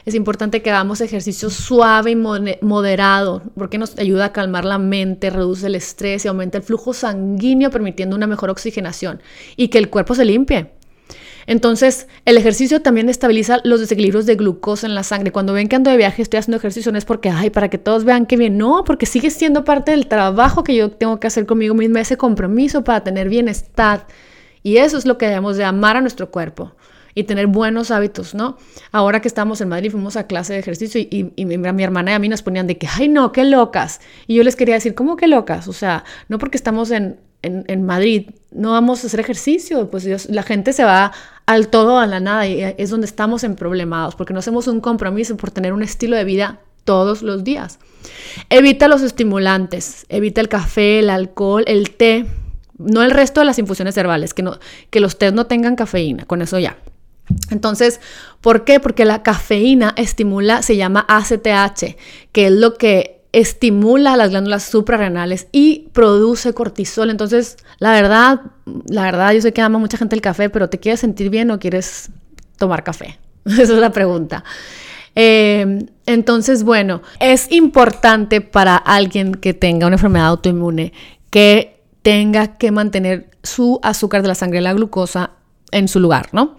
Es importante que hagamos ejercicio suave y moderado porque nos ayuda a calmar la mente, reduce el estrés y aumenta el flujo sanguíneo permitiendo una mejor oxigenación y que el cuerpo se limpie. Entonces, el ejercicio también estabiliza los desequilibrios de glucosa en la sangre. Cuando ven que ando de viaje, estoy haciendo ejercicio, no es porque, ay, para que todos vean que bien. No, porque sigue siendo parte del trabajo que yo tengo que hacer conmigo misma, ese compromiso para tener bienestar. Y eso es lo que debemos de amar a nuestro cuerpo y tener buenos hábitos, ¿no? Ahora que estamos en Madrid, fuimos a clase de ejercicio y, mi, hermana y a mí nos ponían de que, ay, no, qué locas. Y yo les quería decir, ¿cómo qué locas? O sea, no porque estamos en, en, Madrid, no vamos a hacer ejercicio, pues la gente se va al todo, a la nada, y es donde estamos en problemados, porque no hacemos un compromiso por tener un estilo de vida todos los días. Evita los estimulantes, evita el café, el alcohol, el té, no el resto de las infusiones herbales, que, no, que los tés no tengan cafeína, con eso ya. Entonces, ¿por qué? Porque la cafeína estimula, se llama ACTH, que es lo que estimula las glándulas suprarrenales y produce cortisol. Entonces, la verdad, la verdad, yo sé que ama mucha gente el café, pero ¿te quieres sentir bien o quieres tomar café? [laughs] Esa es la pregunta. Eh, entonces, bueno, es importante para alguien que tenga una enfermedad autoinmune que tenga que mantener su azúcar de la sangre, la glucosa, en su lugar, ¿no?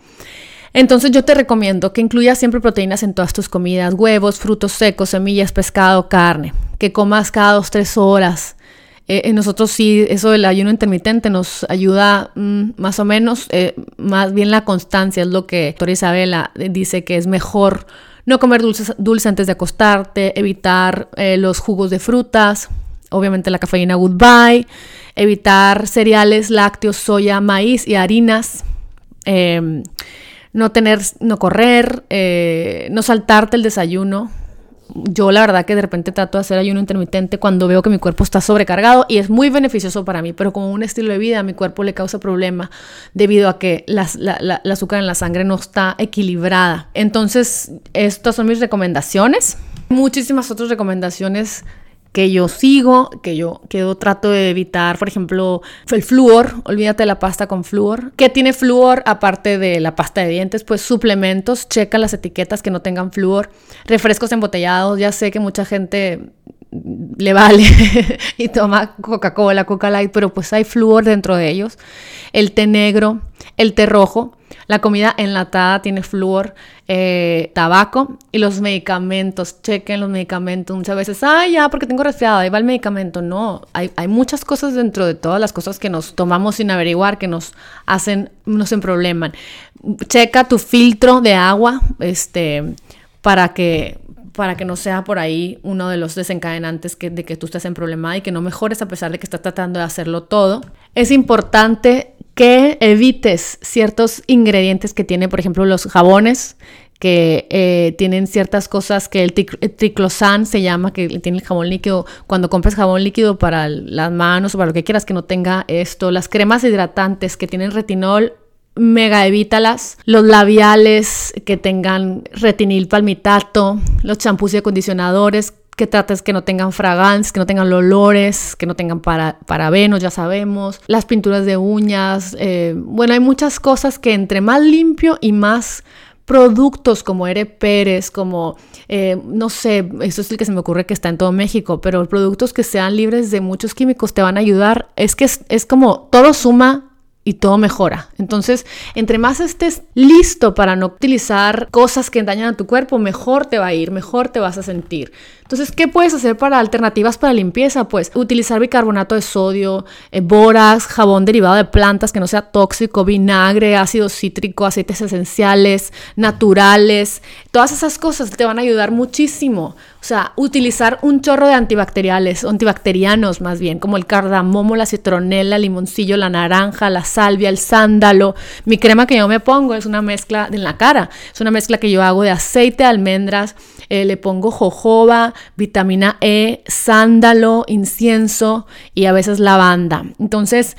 Entonces yo te recomiendo que incluyas siempre proteínas en todas tus comidas, huevos, frutos secos, semillas, pescado, carne, que comas cada dos, tres horas. Eh, eh, nosotros sí, eso del ayuno intermitente nos ayuda mm, más o menos, eh, más bien la constancia es lo que doctora Isabela dice que es mejor no comer dulces, dulce antes de acostarte, evitar los jugos de frutas, obviamente la cafeína goodbye, evitar cereales, lácteos, soya, maíz y harinas. Em, no tener, no correr, eh, no saltarte el desayuno. Yo la verdad que de repente trato de hacer ayuno intermitente cuando veo que mi cuerpo está sobrecargado y es muy beneficioso para mí, pero como un estilo de vida mi cuerpo le causa problema debido a que la, la azúcar en la sangre no está equilibrada. Entonces, estas son mis recomendaciones. Muchísimas otras recomendaciones que yo sigo, que yo, que trato de evitar, por ejemplo, el flúor, olvídate la pasta con flúor. ¿Qué tiene flúor aparte de la pasta de dientes? Pues suplementos, checa las etiquetas que no tengan flúor. Refrescos embotellados, ya sé que mucha gente le vale [laughs] y toma Coca-Cola, Coca Light, pero pues hay flúor dentro de ellos. El té negro, el té rojo, la comida enlatada tiene flúor, eh, tabaco y los medicamentos. Chequen los medicamentos. Muchas veces, ay, ya, porque tengo resfriado, ahí va el medicamento. No, hay, muchas cosas dentro de todas las cosas que nos tomamos sin averiguar que nos hacen, nos probleman. Checa tu filtro de agua, este, para que para que no sea por ahí uno de los desencadenantes de que tú estés en problema y que no mejores a pesar de que estás tratando de hacerlo todo. Es importante que evites ciertos ingredientes que tiene, por ejemplo, los jabones, que eh, tienen ciertas cosas que el, triclosan se llama, que tiene el jabón líquido. Cuando compres jabón líquido para las manos o para lo que quieras que no tenga esto, las cremas hidratantes que tienen retinol, mega evítalas. Los labiales que tengan retinil palmitato, los champús y acondicionadores que trates que no tengan fragancias, que no tengan olores, que no tengan para, parabenos, ya sabemos, las pinturas de uñas, eh, bueno, hay muchas cosas que entre más limpio y más productos como Ere Pérez, como, eh, no sé, eso es el que se me ocurre que está en todo México, pero productos que sean libres de muchos químicos te van a ayudar. Es que es, es como todo suma y todo mejora. Entonces, entre más estés listo para no utilizar cosas que dañan a tu cuerpo, mejor te va a ir, mejor te vas a sentir. Entonces, ¿qué puedes hacer para alternativas para limpieza? Pues utilizar bicarbonato de sodio, eh, jabón derivado de plantas que no sea tóxico, vinagre, ácido cítrico, aceites esenciales, naturales. Todas esas cosas te van a ayudar muchísimo. O sea, utilizar un chorro de antibacteriales, antibacterianos más bien, como el cardamomo, la citronela, el limoncillo, la naranja, la salvia, el sándalo. Mi crema que yo me pongo es una mezcla en la cara. Es una mezcla que yo hago de aceite almendras, eh, le pongo jojoba, vitamina E, sándalo, incienso y a veces lavanda. Entonces,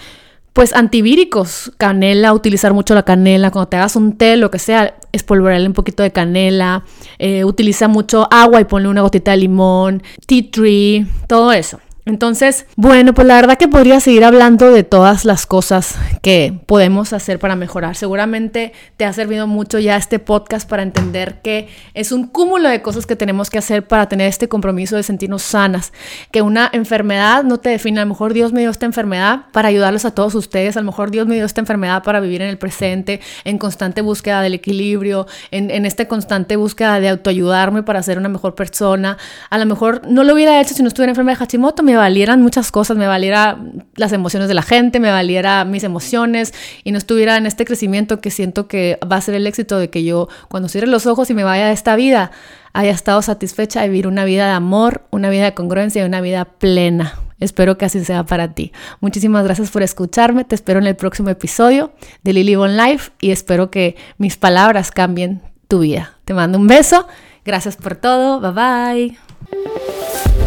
pues antivíricos, canela, utilizar mucho la canela, cuando te hagas un té, lo que sea, espolvorearle un poquito de canela, eh, utiliza mucho agua y ponle una gotita de limón, tea tree, todo eso. Entonces, bueno, pues la verdad que podría seguir hablando de todas las cosas que podemos hacer para mejorar. Seguramente te ha servido mucho ya este podcast para entender que es un cúmulo de cosas que tenemos que hacer para tener este compromiso de sentirnos sanas. Que una enfermedad no te define. A lo mejor Dios me dio esta enfermedad para ayudarlos a todos ustedes. A lo mejor Dios me dio esta enfermedad para vivir en el presente, en constante búsqueda del equilibrio, en, en esta constante búsqueda de autoayudarme para ser una mejor persona. A lo mejor no lo hubiera hecho si no estuviera enferma de Hashimoto me valieran muchas cosas, me valiera las emociones de la gente, me valiera mis emociones y no estuviera en este crecimiento que siento que va a ser el éxito de que yo cuando cierre los ojos y me vaya de esta vida haya estado satisfecha de vivir una vida de amor, una vida de congruencia y una vida plena. Espero que así sea para ti. Muchísimas gracias por escucharme. Te espero en el próximo episodio de Lily Bon Life y espero que mis palabras cambien tu vida. Te mando un beso. Gracias por todo. Bye bye.